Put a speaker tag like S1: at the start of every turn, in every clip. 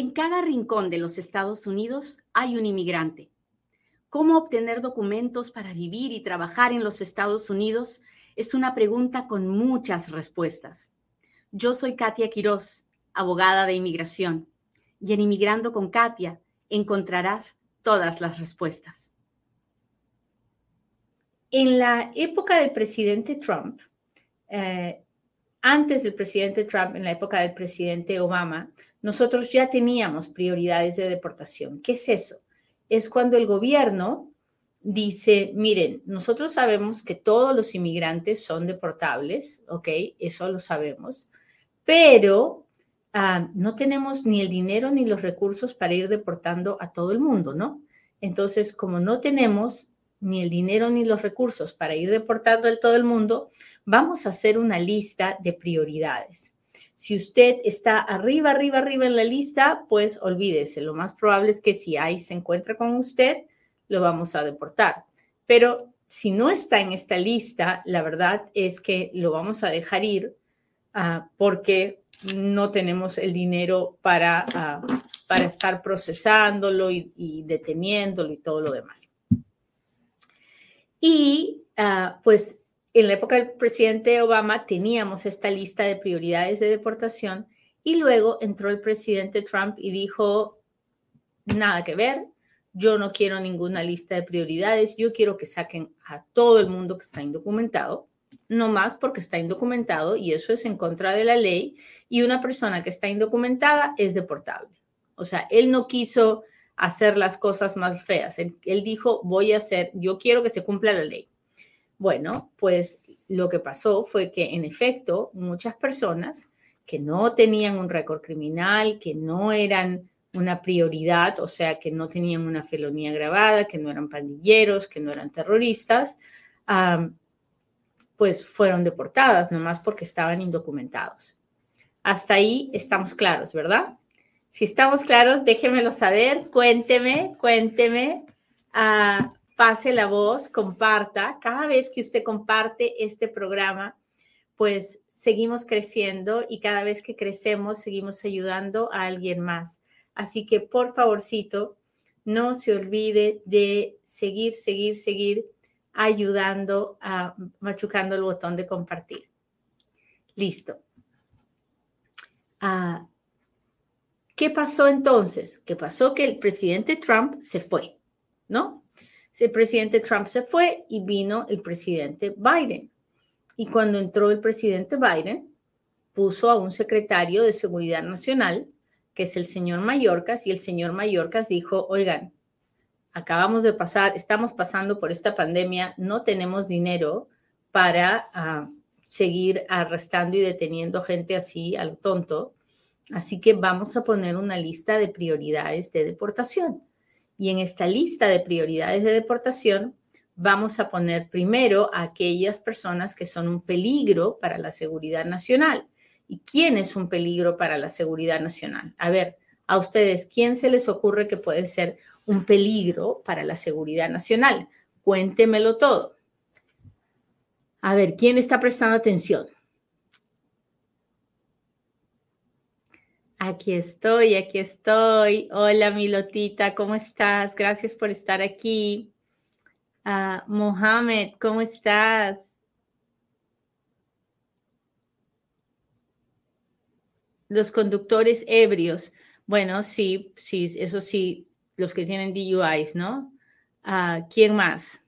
S1: En cada rincón de los Estados Unidos hay un inmigrante. ¿Cómo obtener documentos para vivir y trabajar en los Estados Unidos? Es una pregunta con muchas respuestas. Yo soy Katia Quiroz, abogada de inmigración, y en Inmigrando con Katia encontrarás todas las respuestas. En la época del presidente Trump, eh, antes del presidente Trump, en la época del presidente Obama, nosotros ya teníamos prioridades de deportación. ¿Qué es eso? Es cuando el gobierno dice, miren, nosotros sabemos que todos los inmigrantes son deportables, ¿ok? Eso lo sabemos, pero ah, no tenemos ni el dinero ni los recursos para ir deportando a todo el mundo, ¿no? Entonces, como no tenemos ni el dinero ni los recursos para ir deportando a todo el mundo, vamos a hacer una lista de prioridades. Si usted está arriba, arriba, arriba en la lista, pues olvídese. Lo más probable es que si ahí se encuentra con usted, lo vamos a deportar. Pero si no está en esta lista, la verdad es que lo vamos a dejar ir ah, porque no tenemos el dinero para, ah, para estar procesándolo y, deteniéndolo y todo lo demás. Y ah, pues en la época del presidente Obama teníamos esta lista de prioridades de deportación y luego entró el presidente Trump y dijo, nada que ver, yo no quiero ninguna lista de prioridades, yo quiero que saquen a todo el mundo que está indocumentado, no más porque está indocumentado y eso es en contra de la ley y una persona que está indocumentada es deportable. O sea, él no quiso hacer las cosas más feas, él, él dijo, voy a hacer, yo quiero que se cumpla la ley. Bueno, pues lo que pasó fue que en efecto muchas personas que no tenían un récord criminal, que no eran una prioridad, o sea, que no tenían una felonía grabada, que no eran pandilleros, que no eran terroristas, pues fueron deportadas, nomás porque estaban indocumentados. Hasta ahí estamos claros, ¿verdad? Si estamos claros, déjemelo saber, cuénteme, cuénteme. Uh, pase la voz, comparta. Cada vez que usted comparte este programa, pues seguimos creciendo y cada vez que crecemos seguimos ayudando a alguien más. Así que por favorcito, no se olvide de seguir, seguir, seguir ayudando a machucando el botón de compartir. Listo. Ah, ¿Qué pasó entonces? ¿Qué pasó? Que el presidente Trump se fue, ¿no? El presidente Trump se fue y vino el presidente Biden. Y cuando entró el presidente Biden, puso a un secretario de Seguridad Nacional, que es el señor Mayorkas, y el señor Mayorkas dijo, oigan, acabamos de pasar, estamos pasando por esta pandemia, no tenemos dinero para ah, seguir arrestando y deteniendo gente así a lo tonto, así que vamos a poner una lista de prioridades de deportación. Y en esta lista de prioridades de deportación vamos a poner primero a aquellas personas que son un peligro para la seguridad nacional. ¿Y quién es un peligro para la seguridad nacional? A ver, a ustedes, ¿quién se les ocurre que puede ser un peligro para la seguridad nacional? Cuéntemelo todo. A ver, ¿quién está prestando atención? Aquí estoy, aquí estoy. Hola, Milotita, ¿cómo estás? Gracias por estar aquí. Uh, Mohamed, ¿cómo estás? Los conductores ebrios. Bueno, sí, sí, eso sí, los que tienen DUIs, ¿no? Uh, ¿Quién más?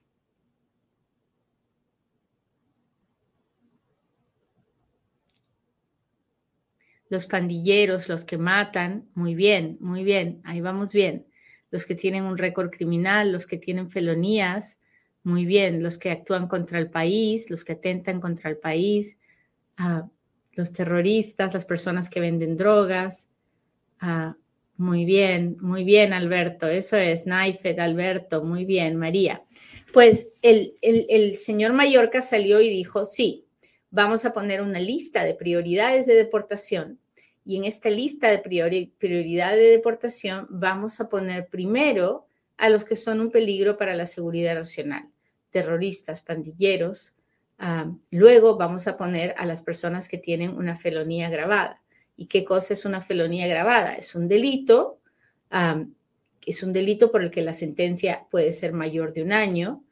S1: Los pandilleros, los que matan, muy bien, muy bien, ahí vamos bien. Los que tienen un récord criminal, los que tienen felonías, muy bien. Los que actúan contra el país, los que atentan contra el país, los terroristas, las personas que venden drogas. Muy bien, muy bien, Alberto. Eso es, Naifed, Alberto, muy bien, María. Pues el, el, el señor Mallorca salió y dijo, sí, vamos a poner una lista de prioridades de deportación y en esta lista de prioridad de deportación vamos a poner primero a los que son un peligro para la seguridad nacional, terroristas, pandilleros. luego vamos a poner a las personas que tienen una felonía agravada. ¿Y qué cosa es una felonía agravada? Es un delito, es un delito por el que la sentencia puede ser mayor de un año.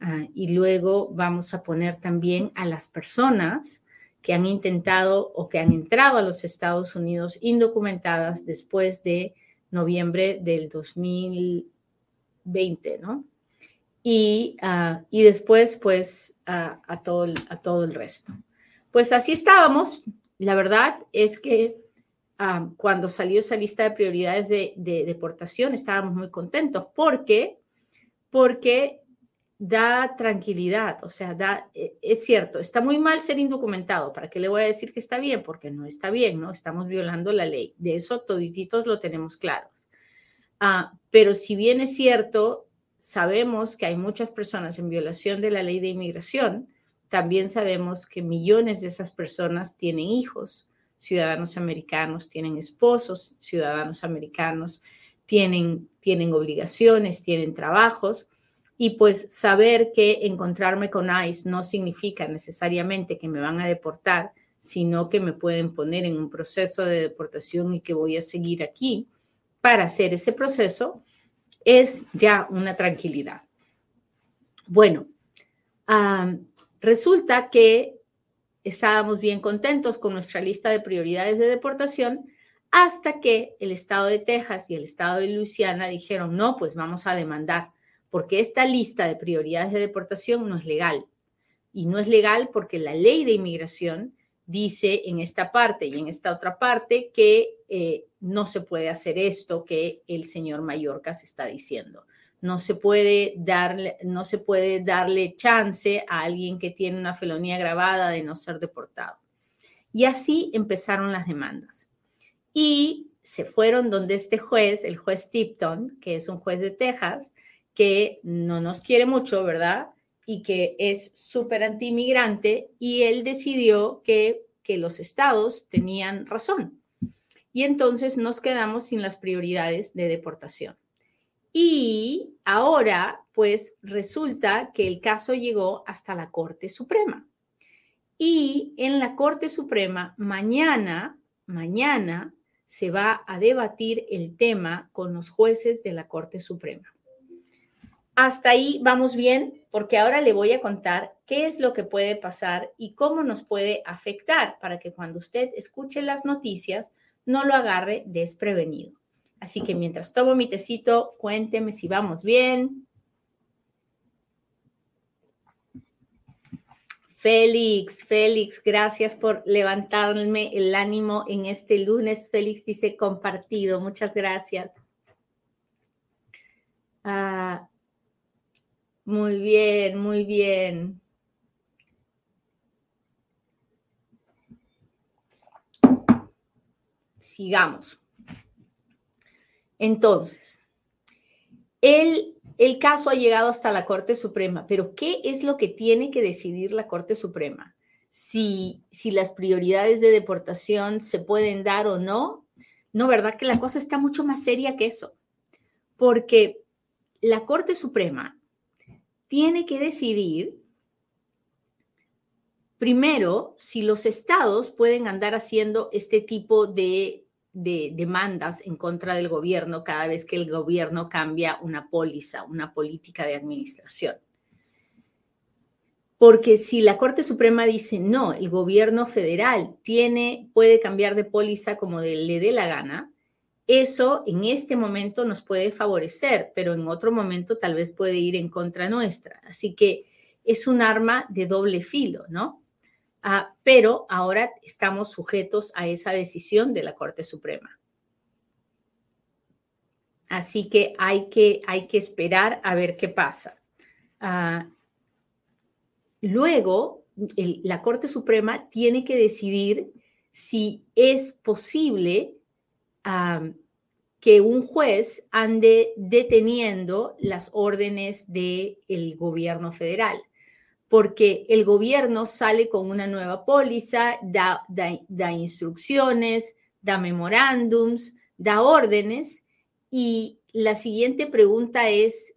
S1: Ah, y luego vamos a poner también a las personas que han intentado o que han entrado a los Estados Unidos indocumentadas después de noviembre del 2020, ¿no? Y, ah, y después, pues, a, todo a todo el resto. Pues así estábamos. La verdad es que ah, cuando salió esa lista de prioridades de, de, deportación estábamos muy contentos porque, porque da tranquilidad, o sea, da, e, es cierto, está muy mal ser indocumentado, ¿para qué le voy a decir que está bien? Porque no está bien, ¿no? Estamos violando la ley, de eso todititos lo tenemos claros. Ah, pero si bien es cierto, sabemos que hay muchas personas en violación de la ley de inmigración, también sabemos que millones de esas personas tienen hijos, ciudadanos americanos, tienen esposos, ciudadanos americanos, tienen, tienen obligaciones, tienen trabajos y pues saber que encontrarme con ICE no significa necesariamente que me van a deportar, sino que me pueden poner en un proceso de deportación y que voy a seguir aquí para hacer ese proceso, es ya una tranquilidad. Bueno, resulta que estábamos bien contentos con nuestra lista de prioridades de deportación hasta que el estado de Texas y el estado de Luisiana dijeron, no, pues vamos a demandar porque esta lista de prioridades de deportación no es legal. Y no es legal porque la ley de inmigración dice en esta parte y en esta otra parte que eh, no se puede hacer esto que el señor Mallorca se está diciendo. No se puede darle, no se puede darle chance a alguien que tiene una felonía grabada de no ser deportado. Y así empezaron las demandas. Y se fueron donde este juez, el juez Tipton, que es un juez de Texas, que no nos quiere mucho, ¿verdad? Y que es súper anti-inmigrante, y él decidió que, que los estados tenían razón. Y entonces nos quedamos sin las prioridades de deportación. Y ahora, pues resulta que el caso llegó hasta la Corte Suprema. Y en la Corte Suprema, mañana, mañana, se va a debatir el tema con los jueces de la Corte Suprema. Hasta ahí vamos bien, porque ahora le voy a contar qué es lo que puede pasar y cómo nos puede afectar para que cuando usted escuche las noticias no lo agarre desprevenido. Así que mientras tomo mi tecito, cuénteme si vamos bien. Félix, Félix, gracias por levantarme el ánimo en este lunes. Félix dice compartido, muchas gracias. Ah, muy bien, muy bien. Sigamos. Entonces, el, el, caso ha llegado hasta la Corte Suprema, pero ¿qué es lo que tiene que decidir la Corte Suprema? Si, si las prioridades de deportación se pueden dar o no. No, ¿verdad? Que la cosa está mucho más seria que eso. Porque la Corte Suprema tiene que decidir primero si los estados pueden andar haciendo este tipo de, demandas en contra del gobierno cada vez que el gobierno cambia una póliza, una política de administración. Porque si la Corte Suprema dice no, el gobierno federal tiene, puede cambiar de póliza como le dé la gana, eso en este momento nos puede favorecer, pero en otro momento tal vez puede ir en contra nuestra. Así que es un arma de doble filo, ¿no? Ah, pero ahora estamos sujetos a esa decisión de la Corte Suprema. Así que hay que, hay que esperar a ver qué pasa. Ah, luego, la Corte Suprema tiene que decidir si es posible que un juez ande deteniendo las órdenes del gobierno federal, porque el gobierno sale con una nueva póliza, da, da instrucciones, da memorándums, da órdenes, y la siguiente pregunta es,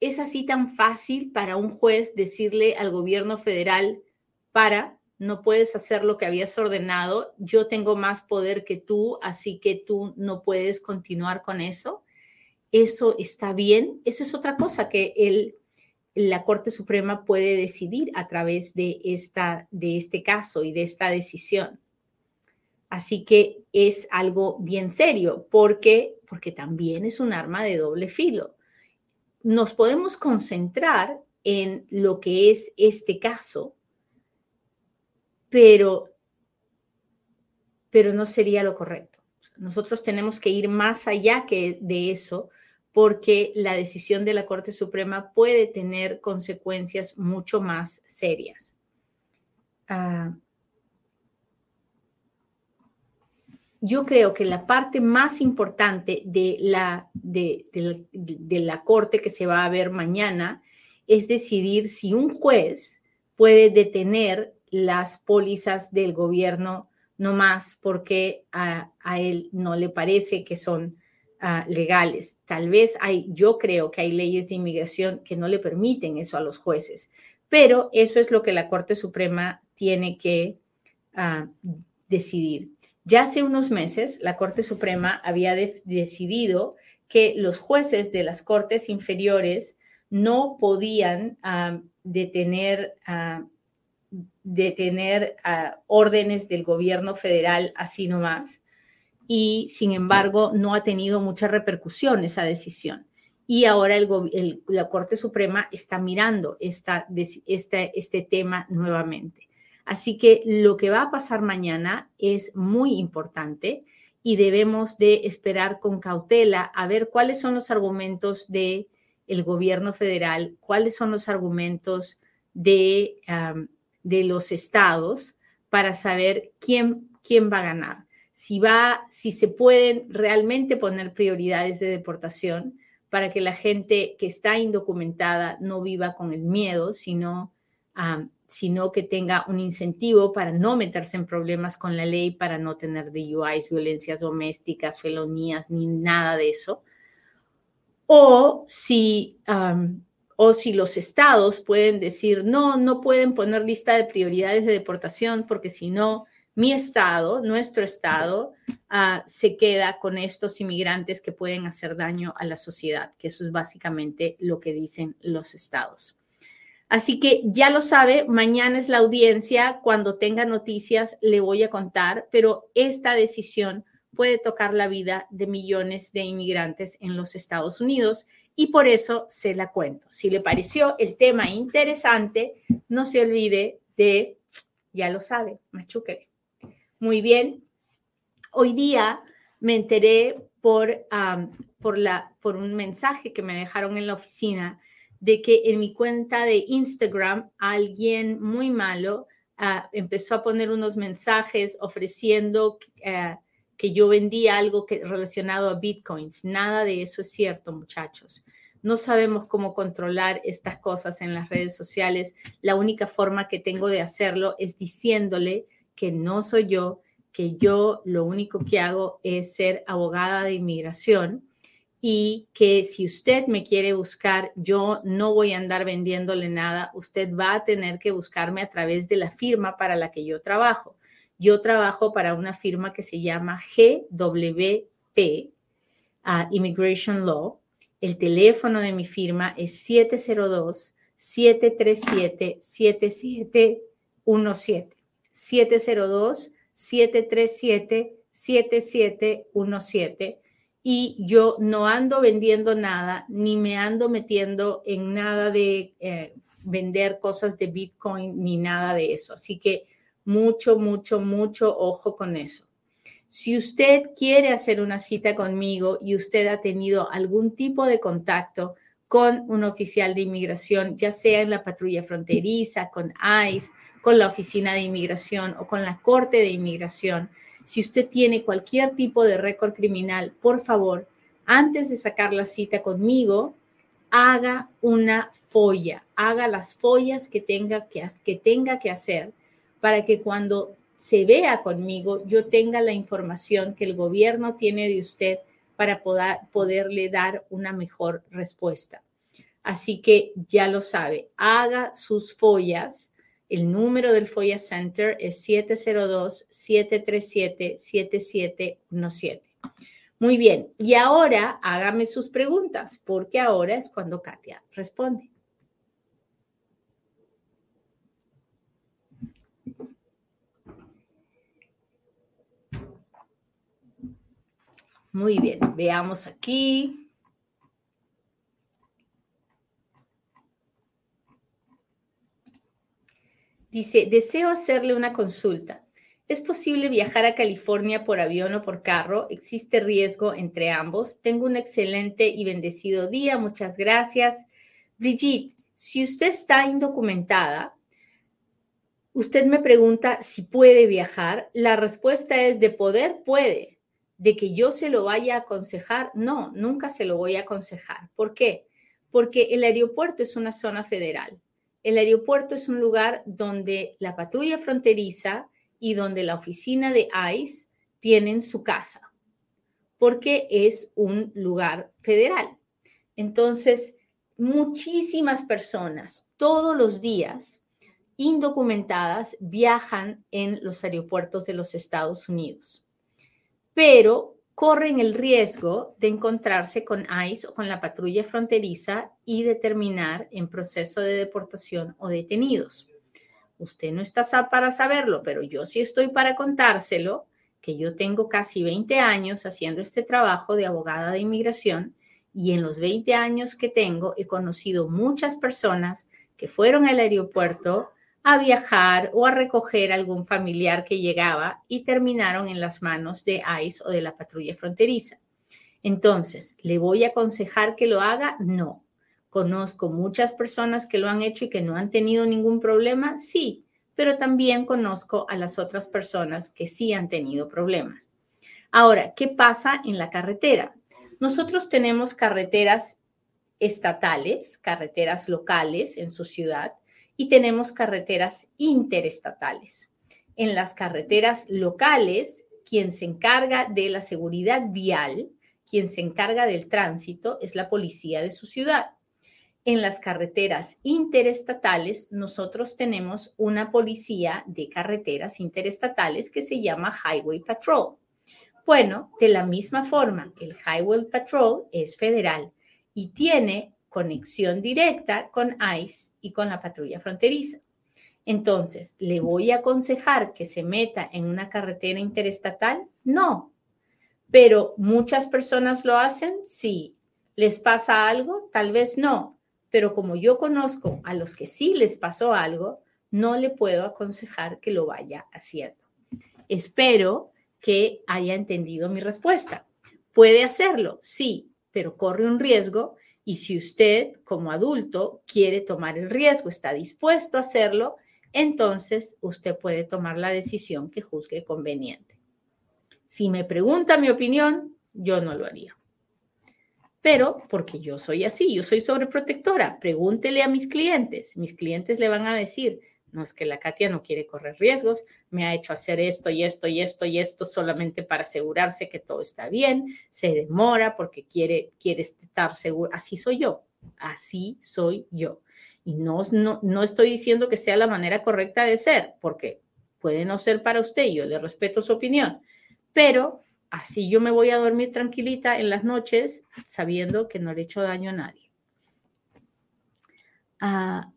S1: ¿es así tan fácil para un juez decirle al gobierno federal, para, no puedes hacer lo que habías ordenado, yo tengo más poder que tú, así que tú no puedes continuar con eso. Eso está bien. Eso es otra cosa que el, la Corte Suprema puede decidir a través de, esta, de este caso y de esta decisión. Así que es algo bien serio porque, porque también es un arma de doble filo. Nos podemos concentrar en lo que es este caso, pero, pero no sería lo correcto. Nosotros tenemos que ir más allá que de eso porque la decisión de la Corte Suprema puede tener consecuencias mucho más serias. Ah, yo creo que la parte más importante de la, de, la Corte que se va a ver mañana es decidir si un juez puede detener las pólizas del gobierno no más porque a, él no le parece que son ah, legales. Tal vez hay, yo creo que hay leyes de inmigración que no le permiten eso a los jueces, pero eso es lo que la Corte Suprema tiene que ah, decidir. Ya hace unos meses, la Corte Suprema había decidido que los jueces de las Cortes inferiores no podían ah, detener, ah, detener ah, órdenes del gobierno federal así nomás. Y sin embargo, no ha tenido mucha repercusión esa decisión. Y ahora la Corte Suprema está mirando esta, este, este tema nuevamente. Así que lo que va a pasar mañana es muy importante y debemos de esperar con cautela a ver cuáles son los argumentos del el gobierno federal, cuáles son los argumentos de, de los estados para saber quién, quién va a ganar. Si, va, si se pueden realmente poner prioridades de deportación para que la gente que está indocumentada no viva con el miedo, sino sino que tenga un incentivo para no meterse en problemas con la ley, para no tener DUIs, violencias domésticas, felonías, ni nada de eso. O si, o si los estados pueden decir, no, no pueden poner lista de prioridades de deportación porque si no, mi estado, nuestro estado, ah, se queda con estos inmigrantes que pueden hacer daño a la sociedad, que eso es básicamente lo que dicen los estados. Así que ya lo sabe, mañana es la audiencia, cuando tenga noticias le voy a contar, pero esta decisión puede tocar la vida de millones de inmigrantes en los Estados Unidos y por eso se la cuento. Si le pareció el tema interesante, no se olvide de, ya lo sabe, machuque. Muy bien, hoy día me enteré por, por, la, por un mensaje que me dejaron en la oficina de que en mi cuenta de Instagram alguien muy malo ah, empezó a poner unos mensajes ofreciendo eh, que yo vendía algo que, relacionado a bitcoins. Nada de eso es cierto, muchachos. No sabemos cómo controlar estas cosas en las redes sociales. La única forma que tengo de hacerlo es diciéndole que no soy yo, que yo lo único que hago es ser abogada de inmigración y que si usted me quiere buscar, yo no voy a andar vendiéndole nada, usted va a tener que buscarme a través de la firma para la que yo trabajo. Yo trabajo para una firma que se llama GWP, uh, Immigration Law. El teléfono de mi firma es 702 737 7717. 702 737 7717 y yo no ando vendiendo nada, ni me ando metiendo en nada de eh, vender cosas de Bitcoin, ni nada de eso. Así que mucho, mucho, mucho ojo con eso. Si usted quiere hacer una cita conmigo y usted ha tenido algún tipo de contacto con un oficial de inmigración, ya sea en la patrulla fronteriza, con ICE, con la oficina de inmigración o con la corte de inmigración, si usted tiene cualquier tipo de récord criminal, por favor, antes de sacar la cita conmigo, haga una folla, haga las follas que tenga que, que tenga que hacer para que cuando se vea conmigo, yo tenga la información que el gobierno tiene de usted para poder, poderle dar una mejor respuesta. Así que ya lo sabe, haga sus follas El número del FOIA Center es 702-737-7717. Muy bien, y ahora hágame sus preguntas, porque ahora es cuando Katia responde. Muy bien, veamos aquí. Dice, deseo hacerle una consulta. ¿Es posible viajar a California por avión o por carro? ¿Existe riesgo entre ambos? Tengo un excelente y bendecido día. Muchas gracias. Brigitte, si usted está indocumentada, usted me pregunta si puede viajar. La respuesta es de poder, puede de que yo se lo vaya a aconsejar, no, nunca se lo voy a aconsejar. ¿Por qué? Porque el aeropuerto es una zona federal. El aeropuerto es un lugar donde la patrulla fronteriza y donde la oficina de ICE tienen su casa, porque es un lugar federal. Entonces, muchísimas personas todos los días indocumentadas viajan en los aeropuertos de los Estados Unidos pero corren el riesgo de encontrarse con ICE o con la patrulla fronteriza y de terminar en proceso de deportación o detenidos. Usted no está para saberlo, pero yo sí estoy para contárselo, que yo tengo casi 20 años haciendo este trabajo de abogada de inmigración y en los 20 años que tengo he conocido muchas personas que fueron al aeropuerto a viajar o a recoger algún familiar que llegaba y terminaron en las manos de ICE o de la patrulla fronteriza. Entonces, ¿le voy a aconsejar que lo haga? No. ¿Conozco muchas personas que lo han hecho y que no han tenido ningún problema? Sí, pero también conozco a las otras personas que sí han tenido problemas. Ahora, ¿qué pasa en la carretera? Nosotros tenemos carreteras estatales, carreteras locales en su ciudad, y tenemos carreteras interestatales. En las carreteras locales, quien se encarga de la seguridad vial, quien se encarga del tránsito, es la policía de su ciudad. En las carreteras interestatales, nosotros tenemos una policía de carreteras interestatales que se llama Highway Patrol. Bueno, de la misma forma, el Highway Patrol es federal y tiene conexión directa con ICE y con la patrulla fronteriza. Entonces, ¿le voy a aconsejar que se meta en una carretera interestatal? No. Pero muchas personas lo hacen, sí. ¿Les pasa algo? Tal vez no. Pero como yo conozco a los que sí les pasó algo, no le puedo aconsejar que lo vaya haciendo. Espero que haya entendido mi respuesta. ¿Puede hacerlo? Sí, pero corre un riesgo y si usted como adulto quiere tomar el riesgo, está dispuesto a hacerlo, entonces usted puede tomar la decisión que juzgue conveniente. Si me pregunta mi opinión, yo no lo haría. Pero porque yo soy así, yo soy sobreprotectora, pregúntele a mis clientes. Mis clientes le van a decir, no es que la Katia no quiere correr riesgos, me ha hecho hacer esto y esto y esto y esto solamente para asegurarse que todo está bien, se demora porque quiere, quiere estar seguro. Así soy yo, así soy yo. Y no, no, no estoy diciendo que sea la manera correcta de ser, porque puede no ser para usted, yo le respeto su opinión, pero así yo me voy a dormir tranquilita en las noches sabiendo que no le he hecho daño a nadie. Ah,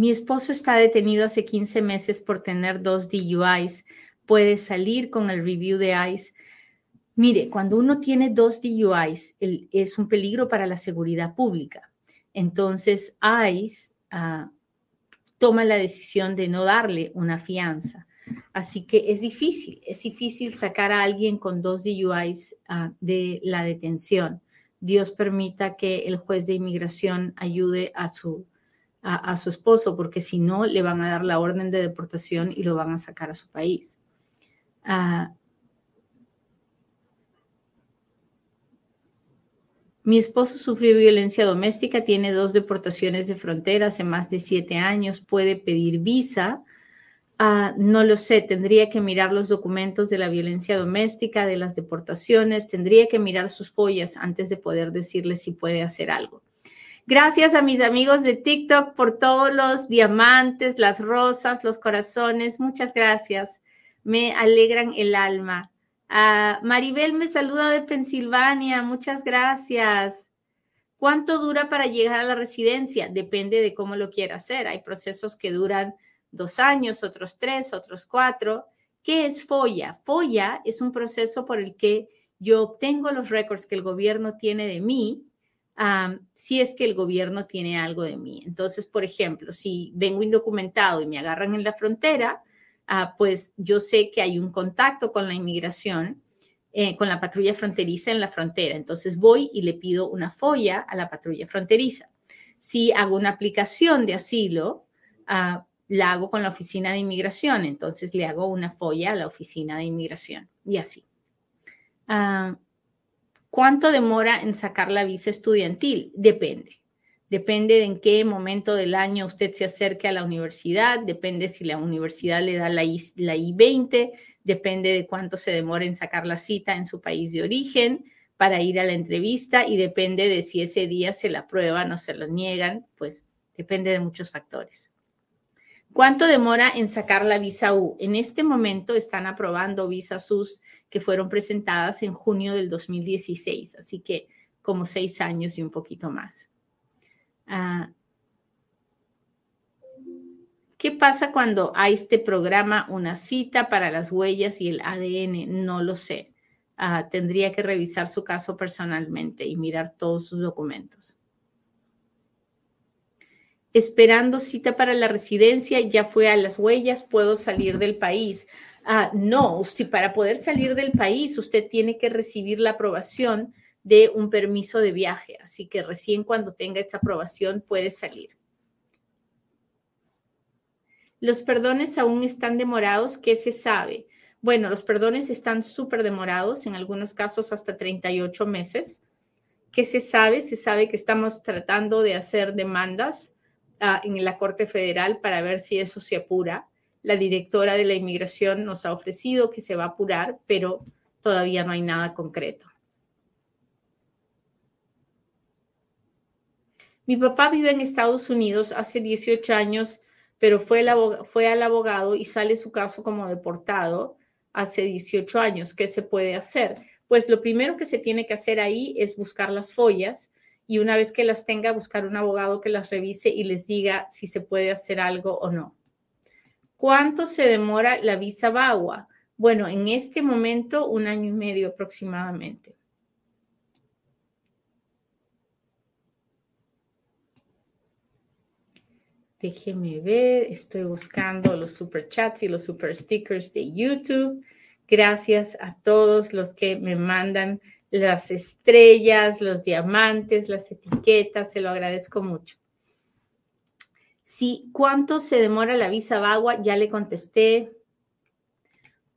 S1: mi esposo está detenido hace 15 meses por tener dos DUIs. Puede salir con el review de ICE. Mire, cuando uno tiene dos DUIs, es un peligro para la seguridad pública. Entonces, ICE ah, toma la decisión de no darle una fianza. Así que es difícil, es difícil sacar a alguien con dos DUIs ah, de la detención. Dios permita que el juez de inmigración ayude a su a, su esposo, porque si no, le van a dar la orden de deportación y lo van a sacar a su país. Ah, mi esposo sufrió violencia doméstica, tiene dos deportaciones de frontera hace más de siete años, puede pedir visa. Ah, no lo sé, tendría que mirar los documentos de la violencia doméstica, de las deportaciones, tendría que mirar sus follas antes de poder decirle si puede hacer algo. Gracias a mis amigos de TikTok por todos los diamantes, las rosas, los corazones. Muchas gracias. Me alegran el alma. Maribel me saluda de Pensilvania. Muchas gracias. ¿Cuánto dura para llegar a la residencia? Depende de cómo lo quiera hacer. Hay procesos que duran dos años, otros tres, otros cuatro. ¿Qué es FOIA? FOIA es un proceso por el que yo obtengo los récords que el gobierno tiene de mí si es que el gobierno tiene algo de mí. Entonces, por ejemplo, si vengo indocumentado y me agarran en la frontera, ah, pues yo sé que hay un contacto con la inmigración, eh, con la patrulla fronteriza en la frontera. Entonces voy y le pido una folla a la patrulla fronteriza. Si hago una aplicación de asilo, ah, la hago con la oficina de inmigración, entonces le hago una folla a la oficina de inmigración y así. Ah, ¿Cuánto demora en sacar la visa estudiantil? Depende. Depende de en qué momento del año usted se acerque a la universidad, depende si la universidad le da la, I, la I-20, depende de cuánto se demora en sacar la cita en su país de origen para ir a la entrevista y depende de si ese día se la aprueban o se lo niegan, pues depende de muchos factores. ¿Cuánto demora en sacar la visa U? En este momento están aprobando visas U que fueron presentadas en junio del 2016, así que como seis años y un poquito más. Ah, ¿Qué pasa cuando hay este programa una cita para las huellas y el ADN? No lo sé. Ah, tendría que revisar su caso personalmente y mirar todos sus documentos. Esperando cita para la residencia, ya fue a las huellas, puedo salir del país. Ah, no, usted para poder salir del país, usted tiene que recibir la aprobación de un permiso de viaje. Así que recién cuando tenga esa aprobación puede salir. Los perdones aún están demorados. ¿Qué se sabe? Bueno, los perdones están súper demorados, en algunos casos hasta 38 meses. ¿Qué se sabe? Se sabe que estamos tratando de hacer demandas en la Corte Federal para ver si eso se apura. La directora de la inmigración nos ha ofrecido que se va a apurar, pero todavía no hay nada concreto. Mi papá vive en Estados Unidos hace 18 años, pero fue, fue al abogado y sale su caso como deportado hace 18 años. ¿Qué se puede hacer? Pues lo primero que se tiene que hacer ahí es buscar las follas y una vez que las tenga, buscar un abogado que las revise y les diga si se puede hacer algo o no. ¿Cuánto se demora la visa VAWA? Bueno, en este momento un año y medio aproximadamente. Déjeme ver, estoy buscando los super chats y los super stickers de YouTube. Gracias a todos los que me mandan las estrellas, los diamantes, las etiquetas, se lo agradezco mucho. Sí, ¿cuánto se demora la visa VAWA? Ya le contesté.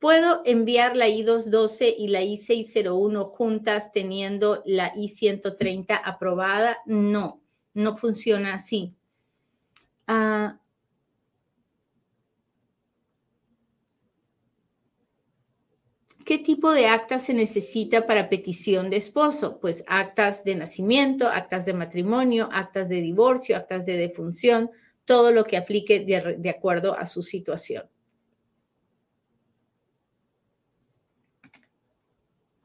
S1: ¿Puedo enviar la I-212 y la I-601 juntas teniendo la I-130 aprobada? No, no funciona así. Ah, ¿Qué tipo de actas se necesita para petición de esposo? Pues actas de nacimiento, actas de matrimonio, actas de divorcio, actas de defunción, todo lo que aplique de, acuerdo a su situación.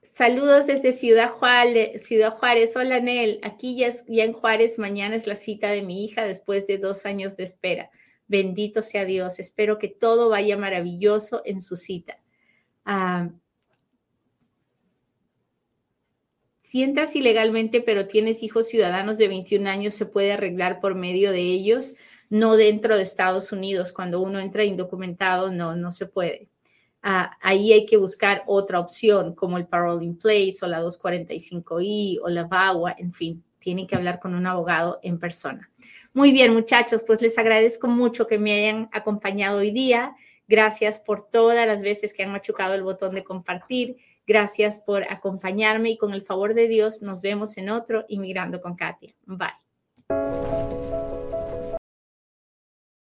S1: Saludos desde Ciudad Juárez. Ciudad Juárez. Hola, Nel. Aquí ya, ya, en Juárez, mañana es la cita de mi hija después de dos años de espera. Bendito sea Dios. Espero que todo vaya maravilloso en su cita. Ah, si entras ilegalmente, pero tienes hijos ciudadanos de 21 años, se puede arreglar por medio de ellos no dentro de Estados Unidos. Cuando uno entra indocumentado, no, no se puede. Ah, ahí hay que buscar otra opción, como el Parole in Place o la 245I o la VAWA, en fin, tienen que hablar con un abogado en persona. Muy bien, muchachos, pues les agradezco mucho que me hayan acompañado hoy día. Gracias por todas las veces que han machucado el botón de compartir. Gracias por acompañarme y con el favor de Dios nos vemos en otro Inmigrando con Katia. Bye.